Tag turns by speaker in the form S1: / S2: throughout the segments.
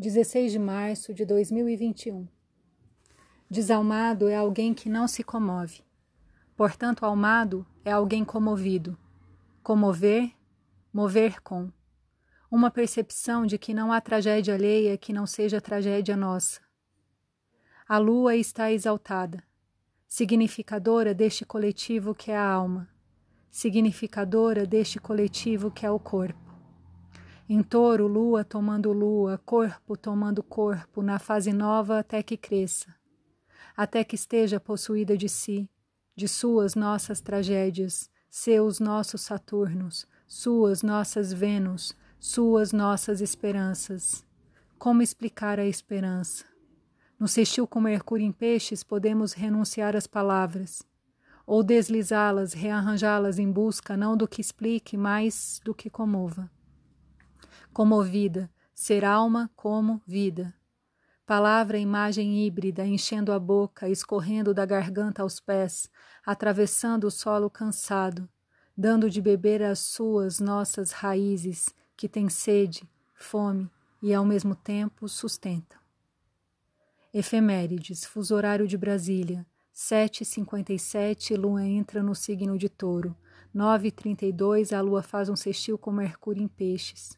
S1: 16 de março de 2021. Desalmado é alguém que não se comove. Portanto, almado é alguém comovido. Comover, mover com. Uma percepção de que não há tragédia alheia que não seja tragédia nossa. A lua está exaltada, significadora deste coletivo que é a alma, significadora deste coletivo que é o corpo. Em touro, lua tomando lua, corpo tomando corpo, na fase nova até que cresça, até que esteja possuída de si, de suas nossas tragédias, seus nossos Saturnos, suas nossas Vênus, suas nossas esperanças. Como explicar a esperança? No sextil com Mercúrio em peixes, podemos renunciar às palavras, ou deslizá-las, rearranjá-las em busca não do que explique, mas do que comova comovida, ser alma como vida. Palavra imagem híbrida, enchendo a boca, escorrendo da garganta aos pés, atravessando o solo cansado, dando de beber às suas nossas raízes, que têm sede, fome e ao mesmo tempo sustentam. Efemérides, fuso horário de Brasília, 7h57, lua entra no signo de touro. 9h32, a lua faz um sextil com Mercúrio em peixes.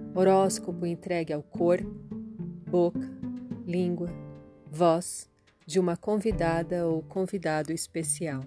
S2: Horóscopo entregue ao corpo, boca, língua, voz de uma convidada ou convidado especial.